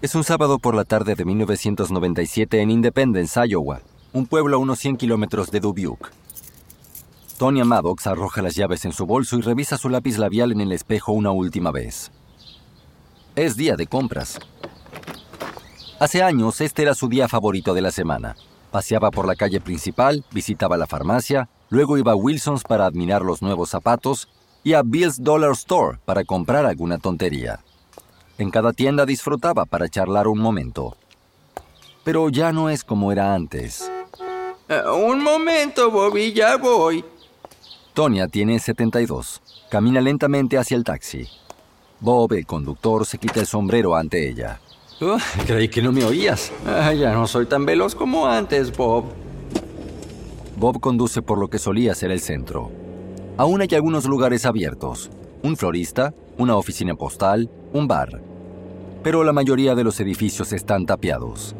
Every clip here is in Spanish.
Es un sábado por la tarde de 1997 en Independence, Iowa, un pueblo a unos 100 kilómetros de Dubuque. Tonya Maddox arroja las llaves en su bolso y revisa su lápiz labial en el espejo una última vez. Es día de compras. Hace años este era su día favorito de la semana. Paseaba por la calle principal, visitaba la farmacia, luego iba a Wilson's para admirar los nuevos zapatos y a Bill's Dollar Store para comprar alguna tontería. En cada tienda disfrutaba para charlar un momento. Pero ya no es como era antes. Eh, un momento, Bobby, ya voy. Tonya tiene 72. Camina lentamente hacia el taxi. Bob, el conductor, se quita el sombrero ante ella. Creí que no me oías. Ah, ya no soy tan veloz como antes, Bob. Bob conduce por lo que solía ser el centro. Aún hay algunos lugares abiertos. Un florista, una oficina postal, un bar pero la mayoría de los edificios están tapiados.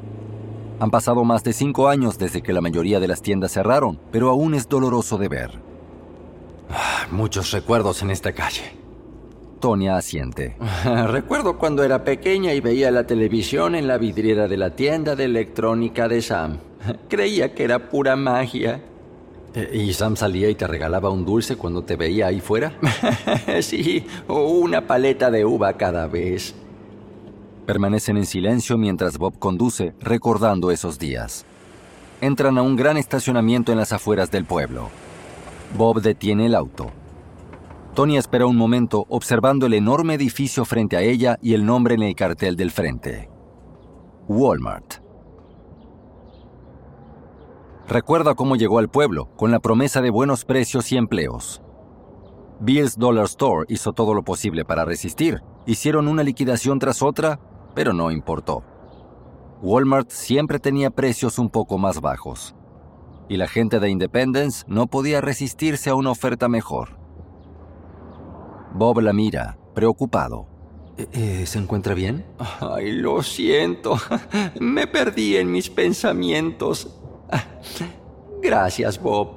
Han pasado más de cinco años desde que la mayoría de las tiendas cerraron, pero aún es doloroso de ver. Ah, muchos recuerdos en esta calle. Tonya asiente. Recuerdo cuando era pequeña y veía la televisión en la vidriera de la tienda de electrónica de Sam. Creía que era pura magia. Eh, ¿Y Sam salía y te regalaba un dulce cuando te veía ahí fuera? sí, o una paleta de uva cada vez. Permanecen en silencio mientras Bob conduce, recordando esos días. Entran a un gran estacionamiento en las afueras del pueblo. Bob detiene el auto. Tony espera un momento observando el enorme edificio frente a ella y el nombre en el cartel del frente. Walmart. Recuerda cómo llegó al pueblo, con la promesa de buenos precios y empleos. Bill's Dollar Store hizo todo lo posible para resistir. Hicieron una liquidación tras otra, pero no importó. Walmart siempre tenía precios un poco más bajos, y la gente de Independence no podía resistirse a una oferta mejor. Bob la mira, preocupado. ¿E-, eh, ¿Se encuentra bien? Ay, lo siento. Me perdí en mis pensamientos. Gracias, Bob.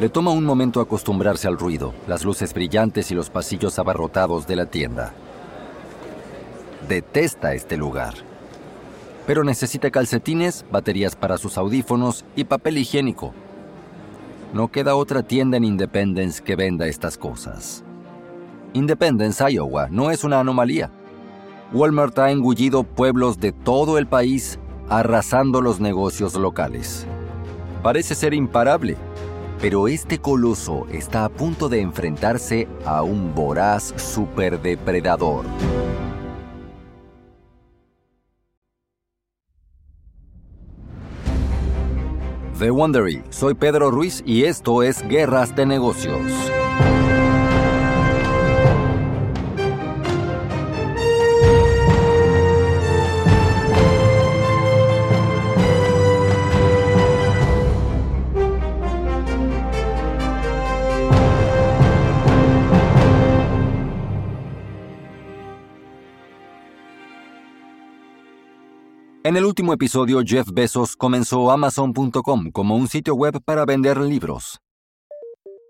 Le toma un momento acostumbrarse al ruido, las luces brillantes y los pasillos abarrotados de la tienda. Detesta este lugar. Pero necesita calcetines, baterías para sus audífonos y papel higiénico. No queda otra tienda en Independence que venda estas cosas. Independence, Iowa, no es una anomalía. Walmart ha engullido pueblos de todo el país, arrasando los negocios locales. Parece ser imparable, pero este coloso está a punto de enfrentarse a un voraz superdepredador. The Wondery, soy Pedro Ruiz y esto es Guerras de Negocios. En el último episodio, Jeff Bezos comenzó Amazon.com como un sitio web para vender libros.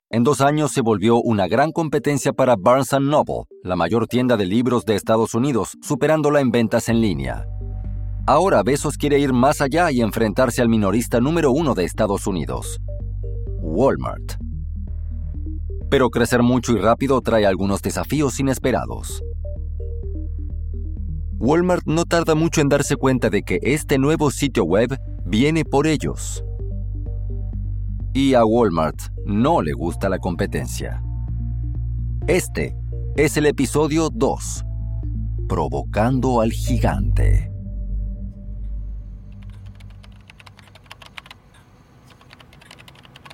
En dos años se volvió una gran competencia para Barnes Noble, la mayor tienda de libros de Estados Unidos, superándola en ventas en línea. Ahora Bezos quiere ir más allá y enfrentarse al minorista número uno de Estados Unidos, Walmart. Pero crecer mucho y rápido trae algunos desafíos inesperados. Walmart no tarda mucho en darse cuenta de que este nuevo sitio web viene por ellos. Y a Walmart no le gusta la competencia. Este es el episodio 2, Provocando al Gigante.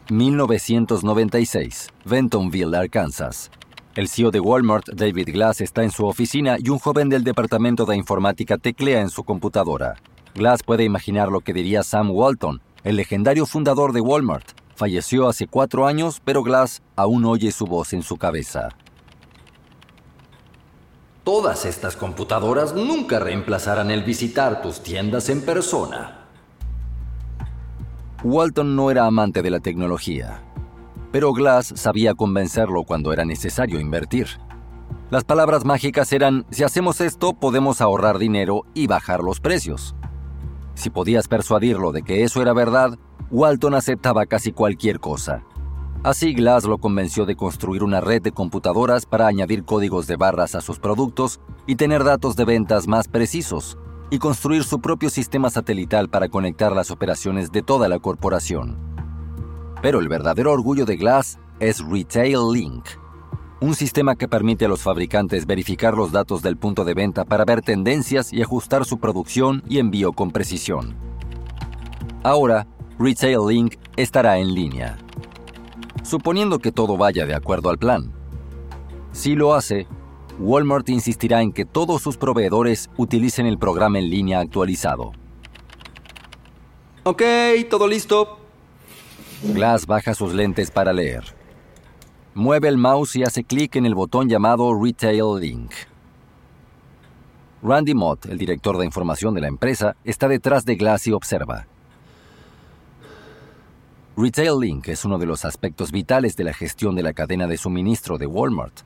...1996... Bentonville, Arkansas... El CEO de Walmart, David Glass, está en su oficina y un joven del departamento de informática teclea en su computadora. Glass puede imaginar lo que diría Sam Walton, el legendario fundador de Walmart. Falleció hace cuatro años, pero Glass aún oye su voz en su cabeza. Todas estas computadoras nunca reemplazarán el visitar tus tiendas en persona. Walton no era amante de la tecnología. Pero Glass sabía convencerlo cuando era necesario invertir. Las palabras mágicas eran, si hacemos esto podemos ahorrar dinero y bajar los precios. Si podías persuadirlo de que eso era verdad, Walton aceptaba casi cualquier cosa. Así Glass lo convenció de construir una red de computadoras para añadir códigos de barras a sus productos y tener datos de ventas más precisos, y construir su propio sistema satelital para conectar las operaciones de toda la corporación. Pero el verdadero orgullo de Glass es Retail Link, un sistema que permite a los fabricantes verificar los datos del punto de venta para ver tendencias y ajustar su producción y envío con precisión. Ahora, Retail Link estará en línea. Suponiendo que todo vaya de acuerdo al plan. Si lo hace, Walmart insistirá en que todos sus proveedores utilicen el programa en línea actualizado. Ok, todo listo. Glass baja sus lentes para leer. Mueve el mouse y hace clic en el botón llamado Retail Link. Randy Mott, el director de información de la empresa, está detrás de Glass y observa. Retail Link es uno de los aspectos vitales de la gestión de la cadena de suministro de Walmart.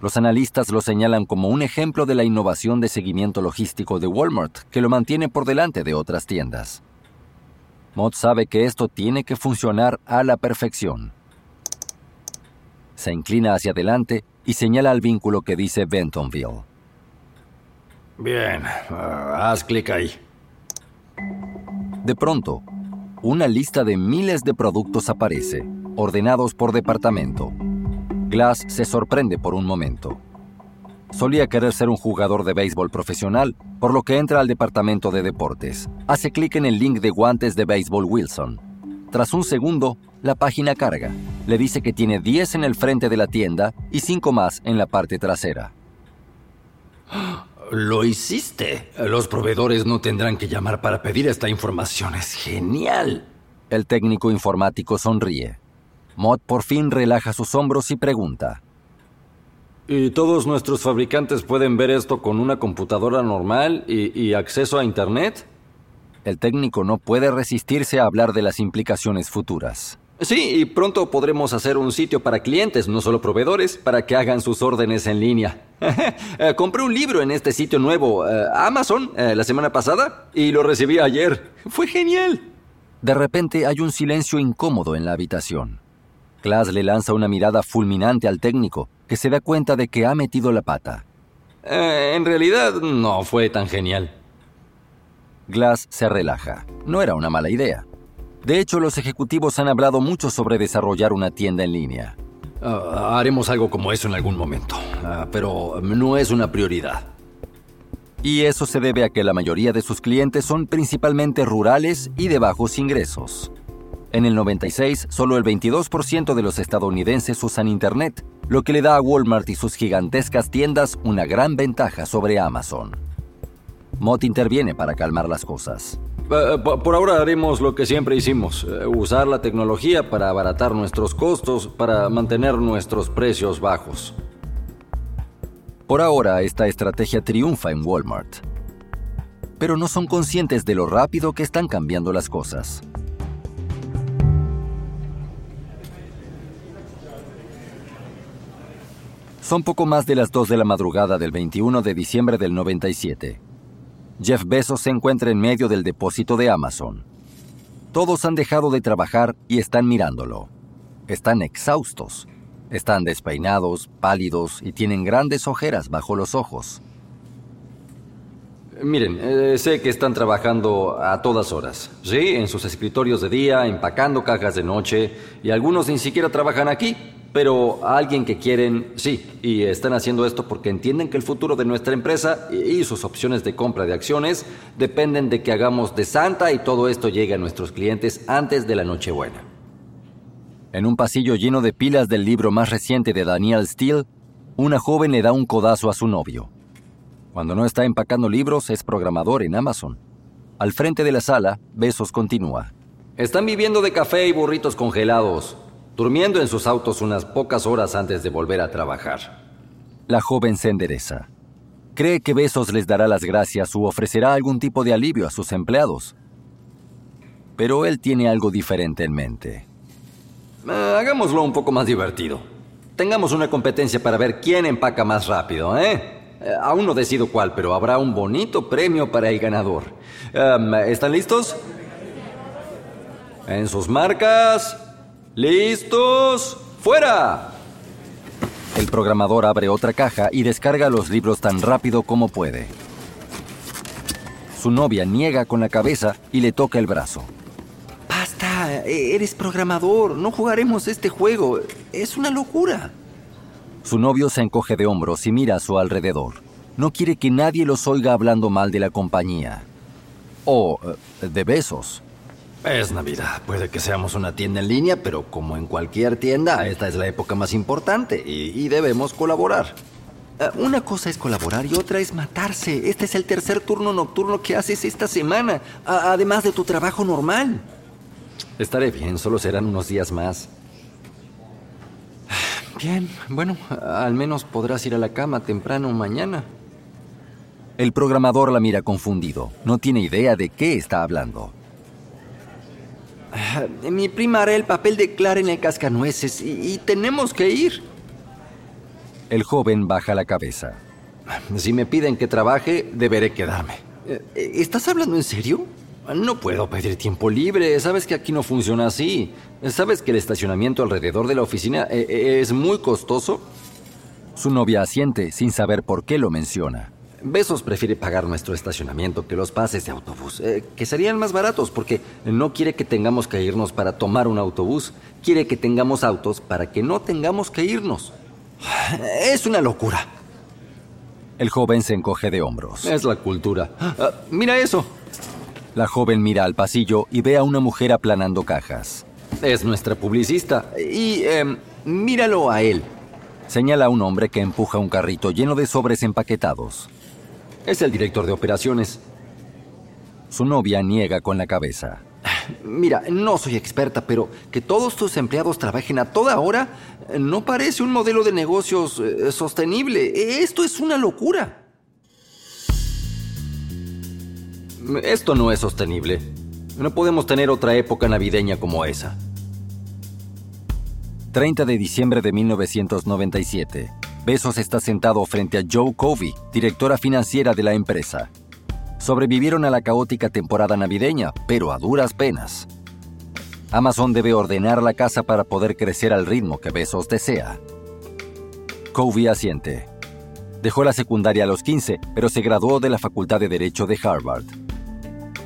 Los analistas lo señalan como un ejemplo de la innovación de seguimiento logístico de Walmart, que lo mantiene por delante de otras tiendas. Mott sabe que esto tiene que funcionar a la perfección. Se inclina hacia adelante y señala al vínculo que dice Bentonville. Bien, ah, haz clic ahí. De pronto, una lista de miles de productos aparece, ordenados por departamento. Glass se sorprende por un momento. Solía querer ser un jugador de béisbol profesional, por lo que entra al departamento de deportes. Hace clic en el link de guantes de béisbol Wilson. Tras un segundo, la página carga. Le dice que tiene 10 en el frente de la tienda y 5 más en la parte trasera. Lo hiciste. Los proveedores no tendrán que llamar para pedir esta información. Es genial. El técnico informático sonríe. Mott por fin relaja sus hombros y pregunta. ¿Y todos nuestros fabricantes pueden ver esto con una computadora normal y, acceso a Internet? El técnico no puede resistirse a hablar de las implicaciones futuras. Sí, y pronto podremos hacer un sitio para clientes, no solo proveedores, para que hagan sus órdenes en línea. Eh, compré un libro en este sitio nuevo, eh, Amazon, eh, la semana pasada, y lo recibí ayer. Fue genial. De repente hay un silencio incómodo en la habitación. Glass le lanza una mirada fulminante al técnico, que se da cuenta de que ha metido la pata. Eh, en realidad no fue tan genial. Glass se relaja. No era una mala idea. De hecho, los ejecutivos han hablado mucho sobre desarrollar una tienda en línea. Ah, haremos algo como eso en algún momento, ah, pero no es una prioridad. Y eso se debe a que la mayoría de sus clientes son principalmente rurales y de bajos ingresos. En el 96, solo el 22% de los estadounidenses usan Internet, lo que le da a Walmart y sus gigantescas tiendas una gran ventaja sobre Amazon. Mott interviene para calmar las cosas. Eh, por ahora haremos lo que siempre hicimos, eh, usar la tecnología para abaratar nuestros costos, para mantener nuestros precios bajos. Por ahora, esta estrategia triunfa en Walmart. Pero no son conscientes de lo rápido que están cambiando las cosas. Son poco más de las 2 de la madrugada del 21 de diciembre del 97. Jeff Bezos se encuentra en medio del depósito de Amazon. Todos han dejado de trabajar y están mirándolo. Están exhaustos. Están despeinados, pálidos y tienen grandes ojeras bajo los ojos. Miren, eh, sé que están trabajando a todas horas, ¿sí? En sus escritorios de día, empacando cajas de noche, y algunos ni siquiera trabajan aquí, pero a alguien que quieren, sí, y están haciendo esto porque entienden que el futuro de nuestra empresa y sus opciones de compra de acciones dependen de que hagamos de Santa y todo esto llegue a nuestros clientes antes de la Nochebuena. En un pasillo lleno de pilas del libro más reciente de Daniel Steele, una joven le da un codazo a su novio. Cuando no está empacando libros, es programador en Amazon. Al frente de la sala, Besos continúa. Están viviendo de café y burritos congelados durmiendo en sus autos unas pocas horas antes de volver a trabajar. La joven se endereza. Cree que Besos les dará las gracias u ofrecerá algún tipo de alivio a sus empleados. Pero él tiene algo diferente en mente. Eh, hagámoslo un poco más divertido. Tengamos una competencia para ver quién empaca más rápido, ¿eh? eh aún no decido cuál, pero habrá un bonito premio para el ganador. Em, ¿Están listos? En sus marcas. ¿Listos? ¡Fuera! El programador abre otra caja y descarga los libros tan rápido como puede. Su novia niega con la cabeza y le toca el brazo. Basta, eres programador, no jugaremos este juego. Es una locura. Su novio se encoge de hombros y mira a su alrededor. No quiere que nadie los oiga hablando mal de la compañía. O eh, de besos. Es Navidad. Puede que seamos una tienda en línea, pero como en cualquier tienda, esta es la época más importante y, debemos colaborar. Eh, una cosa es colaborar y otra es matarse. Este es el tercer turno nocturno que haces esta semana, además de tu trabajo normal. Estaré bien, solo serán unos días más. Bien, bueno, al menos podrás ir a la cama temprano mañana. El programador la mira confundido. No tiene idea de qué está hablando. Mi prima hará el papel de Clara en el cascanueces y, tenemos que ir. El joven baja la cabeza. Si me piden que trabaje, deberé quedarme. Eh, ¿Estás hablando en serio? No puedo pedir tiempo libre. Sabes que aquí no funciona así. ¿Sabes que el estacionamiento alrededor de la oficina eh, eh, es muy costoso? Su novia asiente sin saber por qué lo menciona. Besos prefiere pagar nuestro estacionamiento que los pases de autobús, eh, que serían más baratos porque no quiere que tengamos que irnos para tomar un autobús, quiere que tengamos autos para que no tengamos que irnos. Es una locura. El joven se encoge de hombros. Es la cultura. Ah, mira eso. La joven mira al pasillo y ve a una mujer aplanando cajas. Es nuestra publicista. Y em, míralo a él. Señala a un hombre que empuja un carrito lleno de sobres empaquetados. Es el director de operaciones. Su novia niega con la cabeza. Mira, no soy experta, pero que todos tus empleados trabajen a toda hora no parece un modelo de negocios eh, sostenible. Esto es una locura. Esto no es sostenible. No podemos tener otra época navideña como esa. 30 de diciembre de 1997. Besos está sentado frente a Joe Covey, directora financiera de la empresa. Sobrevivieron a la caótica temporada navideña, pero a duras penas. Amazon debe ordenar la casa para poder crecer al ritmo que Besos desea. Covey asiente. Dejó la secundaria a los 15, pero se graduó de la Facultad de Derecho de Harvard.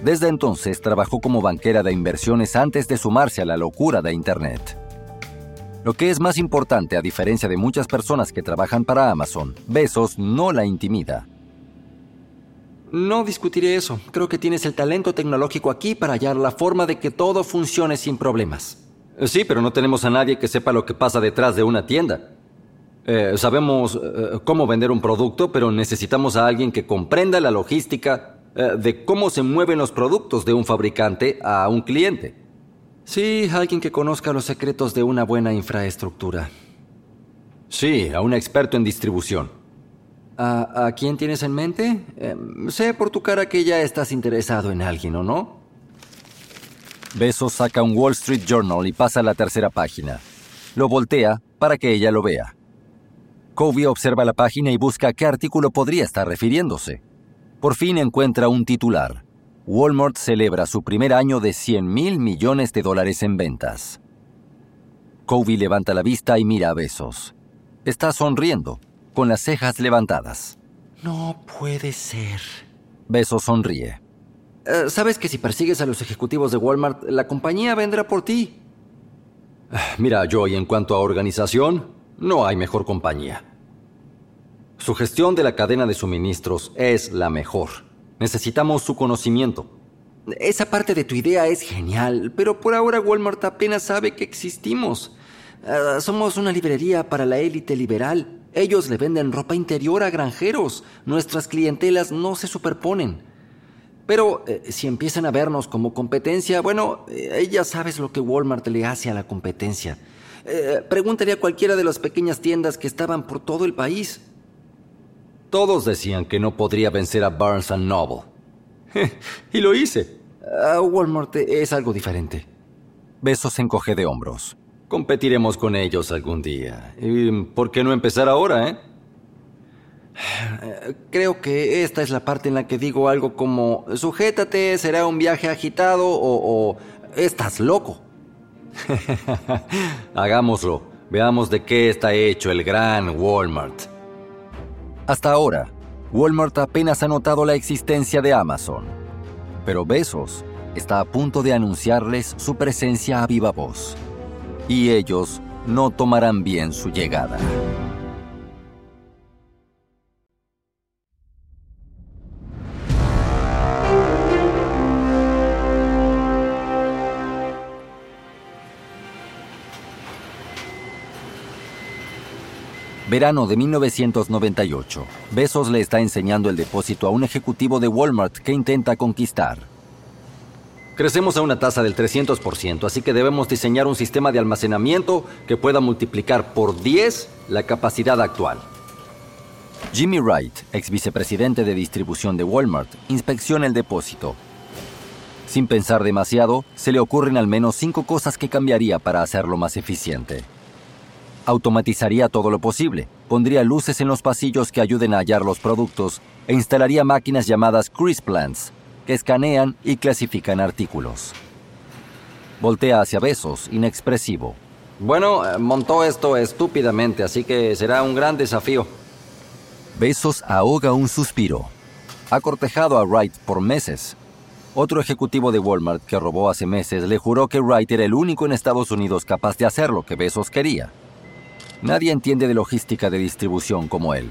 Desde entonces trabajó como banquera de inversiones antes de sumarse a la locura de Internet. Lo que es más importante, a diferencia de muchas personas que trabajan para Amazon, Besos no la intimida. No discutiré eso. Creo que tienes el talento tecnológico aquí para hallar la forma de que todo funcione sin problemas. Sí, pero no tenemos a nadie que sepa lo que pasa detrás de una tienda. Eh, sabemos eh, cómo vender un producto, pero necesitamos a alguien que comprenda la logística eh, de cómo se mueven los productos de un fabricante a un cliente. Sí, alguien que conozca los secretos de una buena infraestructura. Sí, a un experto en distribución. ¿A, quién tienes en mente? Em, sé por tu cara que ya estás interesado en alguien, ¿o no? Besos saca un Wall Street Journal y pasa a la tercera página. Lo voltea para que ella lo vea. Covey observa la página y busca a qué artículo podría estar refiriéndose. Por fin encuentra un titular. Walmart celebra su primer año de 100 mil millones de dólares en ventas. Covey levanta la vista y mira a Besos. Está sonriendo, con las cejas levantadas. No puede ser. Besos sonríe. Eh, Sabes que si persigues a los ejecutivos de Walmart, la compañía vendrá por ti. Mira, Joy, en cuanto a organización, no hay mejor compañía. Su gestión de la cadena de suministros es la mejor. Necesitamos su conocimiento. Esa parte de tu idea es genial, pero por ahora Walmart apenas sabe que existimos. Ah, somos una librería para la élite liberal. Ellos le venden ropa interior a granjeros. Nuestras clientelas no se superponen. Pero eh, si empiezan a vernos como competencia, bueno, eh, ya sabes lo que Walmart le hace a la competencia. Eh, pregúntale a cualquiera de las pequeñas tiendas que estaban por todo el país. Todos decían que no podría vencer a Barnes Noble. y lo hice. Ah, Walmart es algo diferente. Besos encoge de hombros. Competiremos con ellos algún día. ¿Y por qué no empezar ahora, eh? Creo que esta es la parte en la que digo algo como, sujétate, será un viaje agitado o, o estás loco. Hagámoslo. Veamos de qué está hecho el gran Walmart. Hasta ahora, Walmart apenas ha notado la existencia de Amazon. Pero Besos está a punto de anunciarles su presencia a viva voz. Y ellos no tomarán bien su llegada. Verano de 1998. Besos le está enseñando el depósito a un ejecutivo de Walmart que intenta conquistar. Crecemos a una tasa del 300%, así que debemos diseñar un sistema de almacenamiento que pueda multiplicar por 10 la capacidad actual. Jimmy Wright, ex vicepresidente de distribución de Walmart, inspecciona el depósito. Sin pensar demasiado, se le ocurren al menos cinco cosas que cambiaría para hacerlo más eficiente. Automatizaría todo lo posible, pondría luces en los pasillos que ayuden a hallar los productos e instalaría máquinas llamadas Crisp Plants, que escanean y clasifican artículos. Voltea hacia Besos, inexpresivo. Bueno, eh, montó esto estúpidamente, así que será un gran desafío. Besos ahoga un suspiro. Ha cortejado a Wright por meses. Otro ejecutivo de Walmart que robó hace meses le juró que Wright era el único en Estados Unidos capaz de hacer lo que Besos quería. Nadie entiende de logística de distribución como él.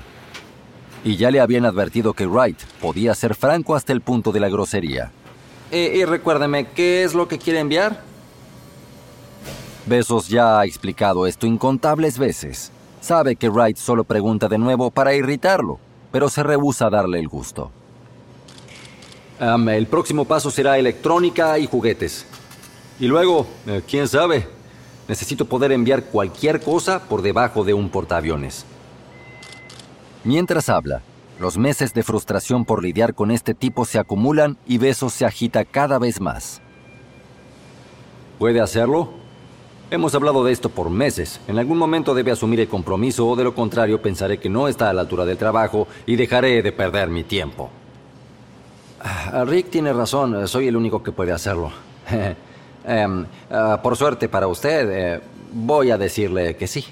Y ya le habían advertido que Wright podía ser franco hasta el punto de la grosería. Y, recuérdeme, ¿qué es lo que quiere enviar? Besos ya ha explicado esto incontables veces. Sabe que Wright solo pregunta de nuevo para irritarlo, pero se rehúsa a darle el gusto. el próximo paso será electrónica y juguetes. Y luego, eh, quién sabe, Necesito poder enviar cualquier cosa por debajo de un portaaviones. Mientras habla, los meses de frustración por lidiar con este tipo se acumulan y Besos se agita cada vez más. ¿Puede hacerlo? Hemos hablado de esto por meses. En algún momento debe asumir el compromiso o de lo contrario pensaré que no está a la altura del trabajo y dejaré de perder mi tiempo. Ah, Rick tiene razón, soy el único que puede hacerlo. Em, ah, por suerte para usted, eh, voy a decirle que sí.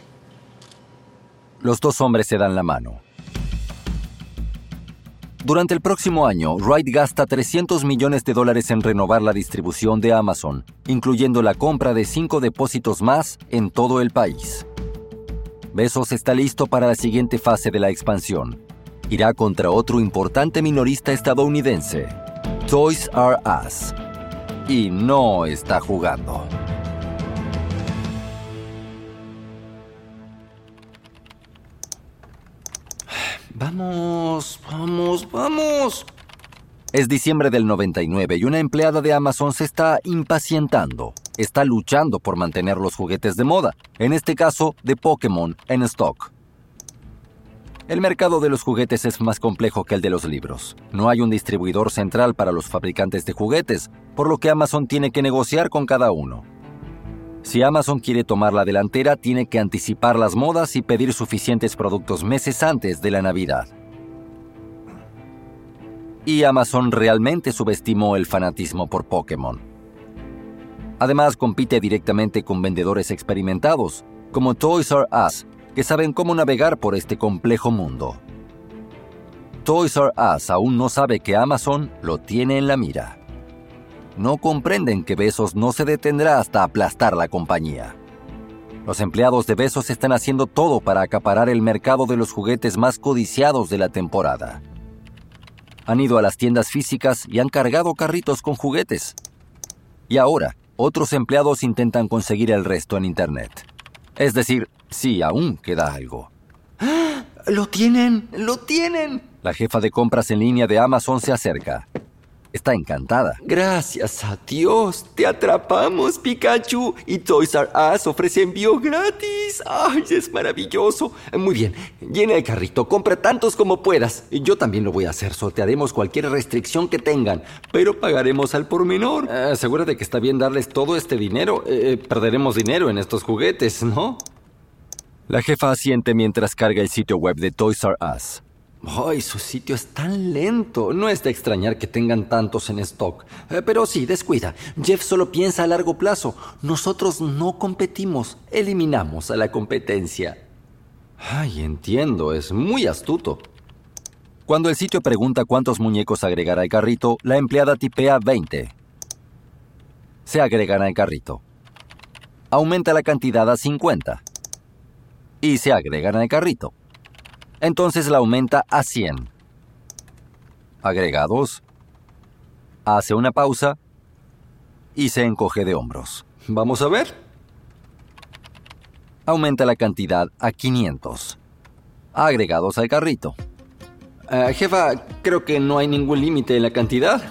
Los dos hombres se dan la mano. Durante el próximo año, Wright gasta 300 millones de dólares en renovar la distribución de Amazon, incluyendo la compra de cinco depósitos más en todo el país. Besos está listo para la siguiente fase de la expansión. Irá contra otro importante minorista estadounidense, Toys R Us y no está jugando. Vamos, vamos, vamos. Es diciembre del 99 y una empleada de Amazon se está impacientando. Está luchando por mantener los juguetes de moda, en este caso de Pokémon, en stock. El mercado de los juguetes es más complejo que el de los libros. No hay un distribuidor central para los fabricantes de juguetes, por lo que Amazon tiene que negociar con cada uno. Si Amazon quiere tomar la delantera, tiene que anticipar las modas y pedir suficientes productos meses antes de la Navidad. Y Amazon realmente subestimó el fanatismo por Pokémon. Además, compite directamente con vendedores experimentados, como Toys R Us, que saben cómo navegar por este complejo mundo. Toys R Us aún no sabe que Amazon lo tiene en la mira. No comprenden que Besos no se detendrá hasta aplastar la compañía. Los empleados de Besos están haciendo todo para acaparar el mercado de los juguetes más codiciados de la temporada. Han ido a las tiendas físicas y han cargado carritos con juguetes. Y ahora, otros empleados intentan conseguir el resto en Internet. Es decir, Sí, aún queda algo. ¡Ah! ¡Lo tienen! ¡Lo tienen! La jefa de compras en línea de Amazon se acerca. está encantada. Gracias a Dios, te atrapamos, Pikachu. Y Toys R Us ofrece envío gratis. ¡Ay, es maravilloso! Muy bien, llena el carrito, compra tantos como puedas. Yo también lo voy a hacer, sortearemos cualquier restricción que tengan, pero pagaremos al por menor. Eh, asegúrate que está bien darles todo este dinero. Eh, eh, perderemos dinero en estos juguetes, ¿no? La jefa asiente mientras carga el sitio web de Toys R Us. ¡Ay, su sitio es tan lento! No es de extrañar que tengan tantos en stock. Eh, pero sí, descuida. Jeff solo piensa a largo plazo. Nosotros no competimos, eliminamos a la competencia. Ay, entiendo, es muy astuto. Cuando el sitio pregunta cuántos muñecos agregará al carrito, la empleada tipea 20. Se agregan al carrito. Aumenta la cantidad a 50. Y se agregan al carrito entonces la aumenta a 100. Agregados. Hace una pausa y se encoge de hombros. Vamos a ver. Aumenta la cantidad a 500. Agregados al carrito. Eh, jefa, creo que no hay ningún límite en la cantidad.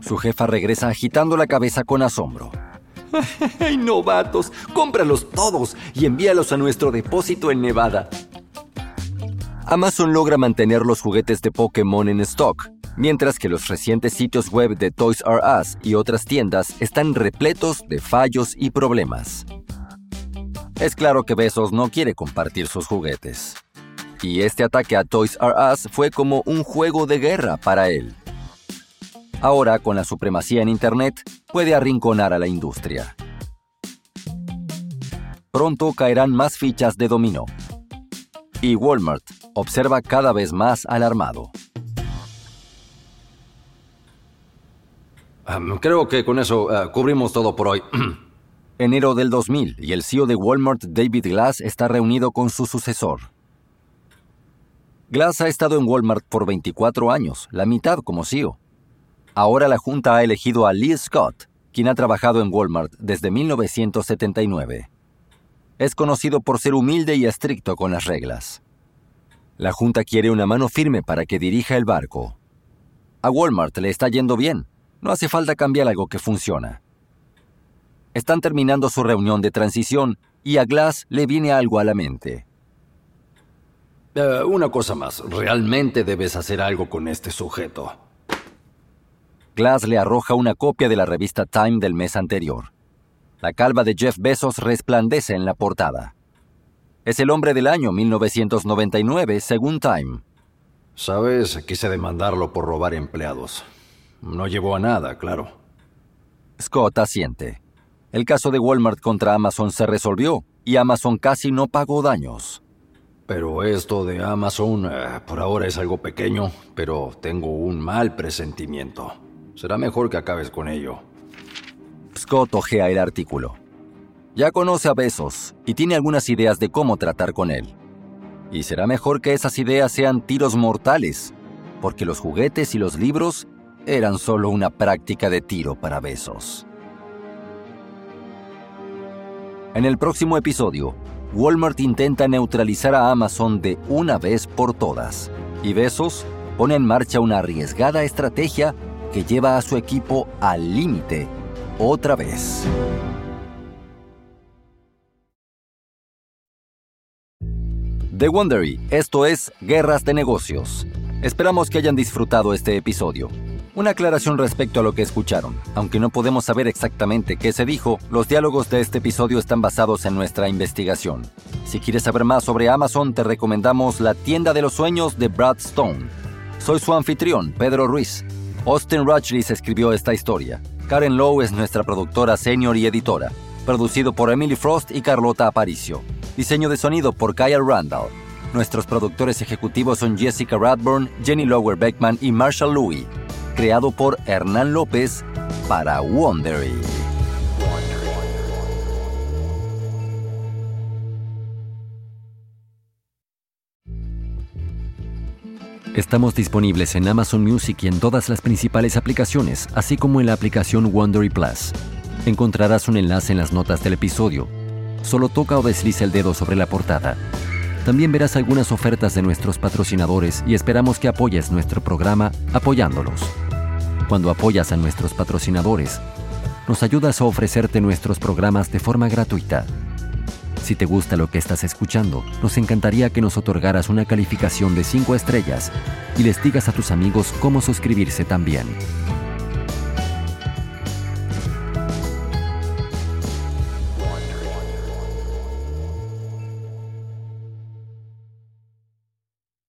Su jefa regresa agitando la cabeza con asombro. ¡Ay, novatos! ¡Cómpralos todos y envíalos a nuestro depósito en Nevada! Amazon logra mantener los juguetes de Pokémon en stock, mientras que los recientes sitios web de Toys R Us y otras tiendas están repletos de fallos y problemas. Es claro que Besos no quiere compartir sus juguetes. Y este ataque a Toys R Us fue como un juego de guerra para él. Ahora, con la supremacía en Internet, puede arrinconar a la industria. Pronto caerán más fichas de dominó. Y Walmart observa cada vez más alarmado. creo que con eso eh, cubrimos todo por hoy. Enero del 2000 y el CEO de Walmart, David Glass, está reunido con su sucesor. Glass ha estado en Walmart por 24 años, la mitad como CEO. Ahora la Junta ha elegido a Lee Scott, quien ha trabajado en Walmart desde 1979. Es conocido por ser humilde y estricto con las reglas. La Junta quiere una mano firme para que dirija el barco. A Walmart le está yendo bien. No hace falta cambiar algo que funciona. Están terminando su reunión de transición y a Glass le viene algo a la mente. Eh, una cosa más, realmente debes hacer algo con este sujeto. Glass le arroja una copia de la revista Time del mes anterior. La calva de Jeff Bezos resplandece en la portada. Es el hombre del año 1999, según Time. Sabes, quise demandarlo por robar empleados. No llevó a nada, claro. Scott asiente. El caso de Walmart contra Amazon se resolvió y Amazon casi no pagó daños. Pero esto de Amazon eh, por ahora es algo pequeño, pero tengo un mal presentimiento. Será mejor que acabes con ello. Scott ojea el artículo. Ya conoce a Besos y tiene algunas ideas de cómo tratar con él. Y será mejor que esas ideas sean tiros mortales, porque los juguetes y los libros eran solo una práctica de tiro para Besos. En el próximo episodio, Walmart intenta neutralizar a Amazon de una vez por todas, y Besos pone en marcha una arriesgada estrategia que lleva a su equipo al límite otra vez. The Wondery, esto es Guerras de Negocios. Esperamos que hayan disfrutado este episodio. Una aclaración respecto a lo que escucharon. Aunque no podemos saber exactamente qué se dijo, los diálogos de este episodio están basados en nuestra investigación. Si quieres saber más sobre Amazon, te recomendamos La tienda de los sueños de Brad Stone. Soy su anfitrión, Pedro Ruiz. Austin Rutgers escribió esta historia. Karen Lowe es nuestra productora senior y editora. Producido por Emily Frost y Carlota Aparicio. Diseño de sonido por Kyle Randall. Nuestros productores ejecutivos son Jessica Radburn, Jenny Lower Beckman y Marshall Louis. Creado por Hernán López para Wondery. Estamos disponibles en Amazon Music y en todas las principales aplicaciones, así como en la aplicación Wondery Plus. Encontrarás un enlace en las notas del episodio Solo toca o desliza el dedo sobre la portada. También verás algunas ofertas de nuestros patrocinadores y esperamos que apoyes nuestro programa apoyándolos. Cuando apoyas a nuestros patrocinadores, nos ayudas a ofrecerte nuestros programas de forma gratuita. Si te gusta lo que estás escuchando, nos encantaría que nos otorgaras una calificación de 5 estrellas y les digas a tus amigos cómo suscribirse también.